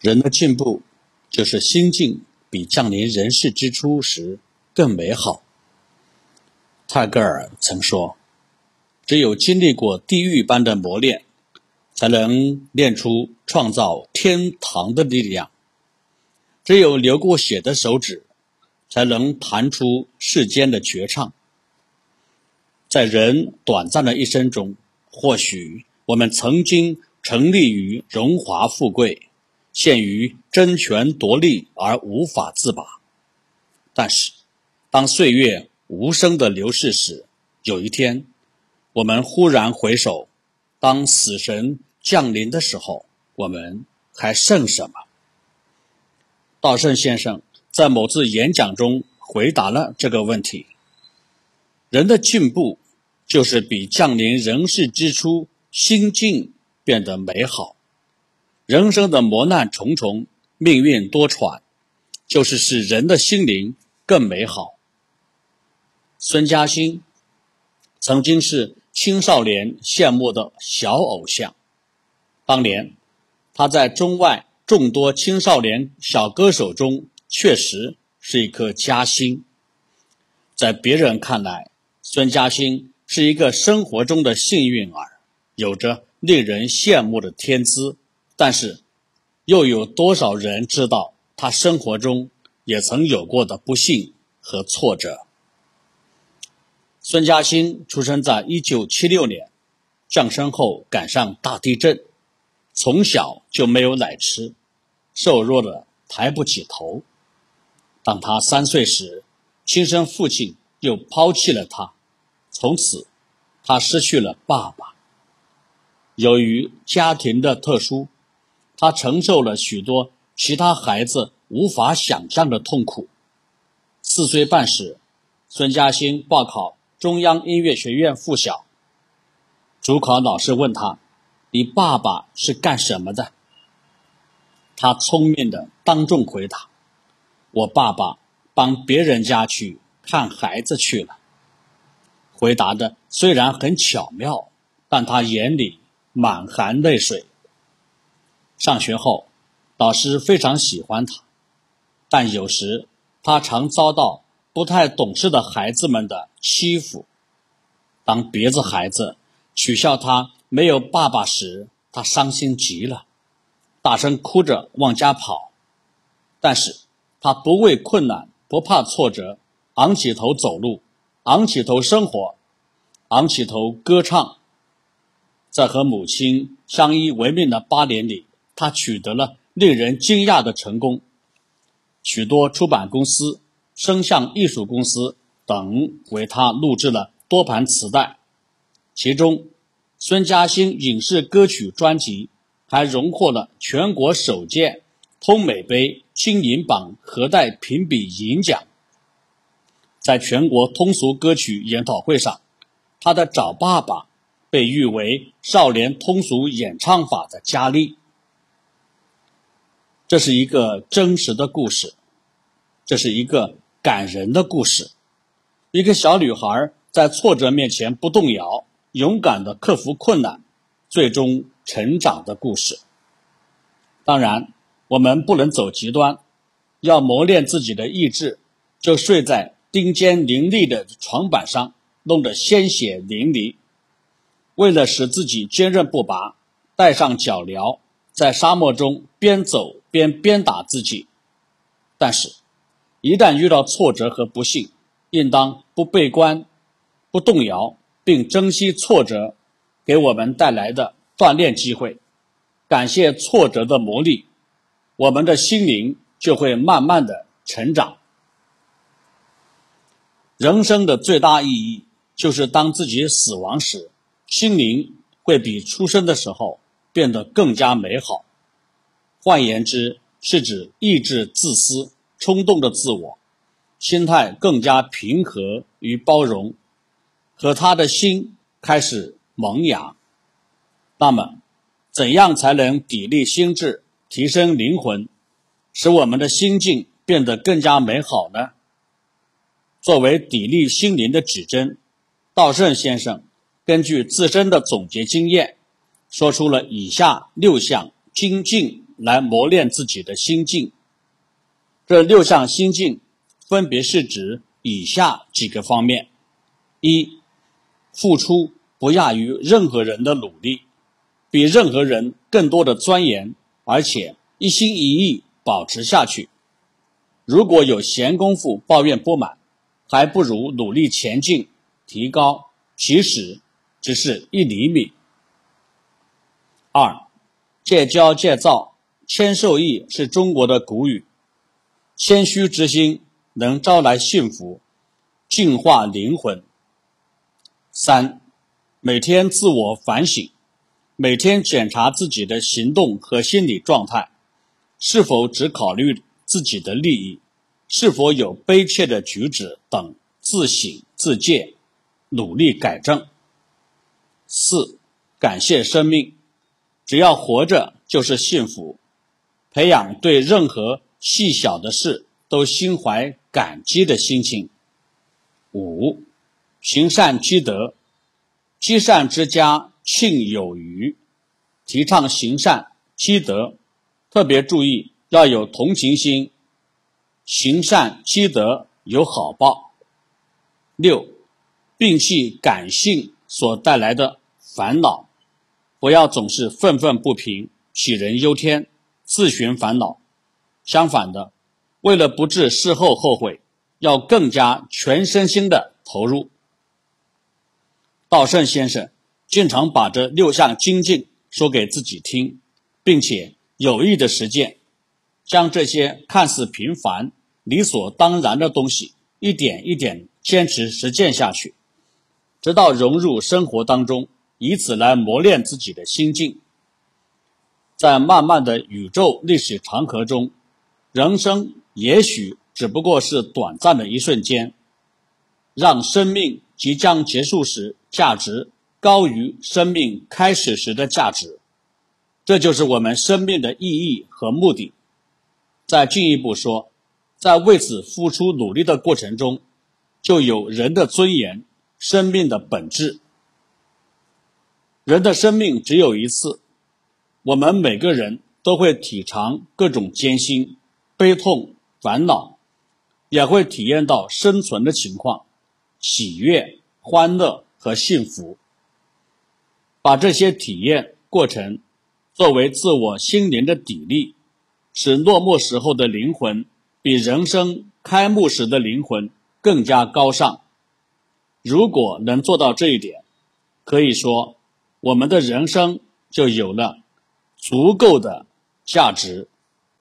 人的进步，就是心境比降临人世之初时更美好。泰戈尔曾说：“只有经历过地狱般的磨练，才能练出创造天堂的力量；只有流过血的手指，才能弹出世间的绝唱。”在人短暂的一生中，或许我们曾经沉溺于荣华富贵。陷于争权夺利而无法自拔，但是，当岁月无声的流逝时，有一天，我们忽然回首，当死神降临的时候，我们还剩什么？道圣先生在某次演讲中回答了这个问题：人的进步，就是比降临人世之初，心境变得美好。人生的磨难重重，命运多舛，就是使人的心灵更美好。孙嘉欣曾经是青少年羡慕的小偶像，当年他在中外众多青少年小歌手中，确实是一颗嘉星。在别人看来，孙嘉欣是一个生活中的幸运儿，有着令人羡慕的天资。但是，又有多少人知道他生活中也曾有过的不幸和挫折？孙嘉欣出生在一九七六年，降生后赶上大地震，从小就没有奶吃，瘦弱的抬不起头。当他三岁时，亲生父亲又抛弃了他，从此他失去了爸爸。由于家庭的特殊。他承受了许多其他孩子无法想象的痛苦。四岁半时，孙嘉欣报考中央音乐学院附小。主考老师问他：“你爸爸是干什么的？”他聪明的当众回答：“我爸爸帮别人家去看孩子去了。”回答的虽然很巧妙，但他眼里满含泪水。上学后，老师非常喜欢他，但有时他常遭到不太懂事的孩子们的欺负。当别的孩子取笑他没有爸爸时，他伤心极了，大声哭着往家跑。但是他不畏困难，不怕挫折，昂起头走路，昂起头生活，昂起头歌唱。在和母亲相依为命的八年里。他取得了令人惊讶的成功，许多出版公司、声像艺术公司等为他录制了多盘磁带，其中孙嘉欣影视歌曲专辑还荣获了全国首届通美杯金银榜核带评比银奖。在全国通俗歌曲研讨会上，他的找爸爸被誉为少年通俗演唱法的佳丽。这是一个真实的故事，这是一个感人的故事。一个小女孩在挫折面前不动摇，勇敢的克服困难，最终成长的故事。当然，我们不能走极端，要磨练自己的意志，就睡在钉尖凌厉的床板上，弄得鲜血淋漓。为了使自己坚韧不拔，带上脚镣。在沙漠中边走边鞭打自己，但是，一旦遇到挫折和不幸，应当不悲观、不动摇，并珍惜挫折给我们带来的锻炼机会，感谢挫折的磨砺，我们的心灵就会慢慢的成长。人生的最大意义就是当自己死亡时，心灵会比出生的时候。变得更加美好。换言之，是指抑制自私、冲动的自我，心态更加平和与包容，和他的心开始萌芽。那么，怎样才能砥砺心智、提升灵魂，使我们的心境变得更加美好呢？作为砥砺心灵的指针，道圣先生根据自身的总结经验。说出了以下六项精进来磨练自己的心境。这六项心境分别是指以下几个方面：一、付出不亚于任何人的努力，比任何人更多的钻研，而且一心一意保持下去。如果有闲工夫抱怨不满，还不如努力前进，提高，其实只是一厘米。二，戒骄戒躁，谦受益是中国的古语。谦虚之心能招来幸福，净化灵魂。三，每天自我反省，每天检查自己的行动和心理状态，是否只考虑自己的利益，是否有悲切的举止等，自省自戒，努力改正。四，感谢生命。只要活着就是幸福，培养对任何细小的事都心怀感激的心情。五，行善积德，积善之家庆有余，提倡行善积德，特别注意要有同情心，行善积德有好报。六，摒弃感性所带来的烦恼。不要总是愤愤不平、杞人忧天、自寻烦恼。相反的，为了不致事后后悔，要更加全身心的投入。道圣先生经常把这六项精进说给自己听，并且有意的实践，将这些看似平凡、理所当然的东西一点一点坚持实践下去，直到融入生活当中。以此来磨练自己的心境，在漫漫的宇宙历史长河中，人生也许只不过是短暂的一瞬间，让生命即将结束时价值高于生命开始时的价值，这就是我们生命的意义和目的。再进一步说，在为此付出努力的过程中，就有人的尊严，生命的本质。人的生命只有一次，我们每个人都会体尝各种艰辛、悲痛、烦恼，也会体验到生存的情况、喜悦、欢乐和幸福。把这些体验过程作为自我心灵的砥砺，使落寞时候的灵魂比人生开幕时的灵魂更加高尚。如果能做到这一点，可以说。我们的人生就有了足够的价值。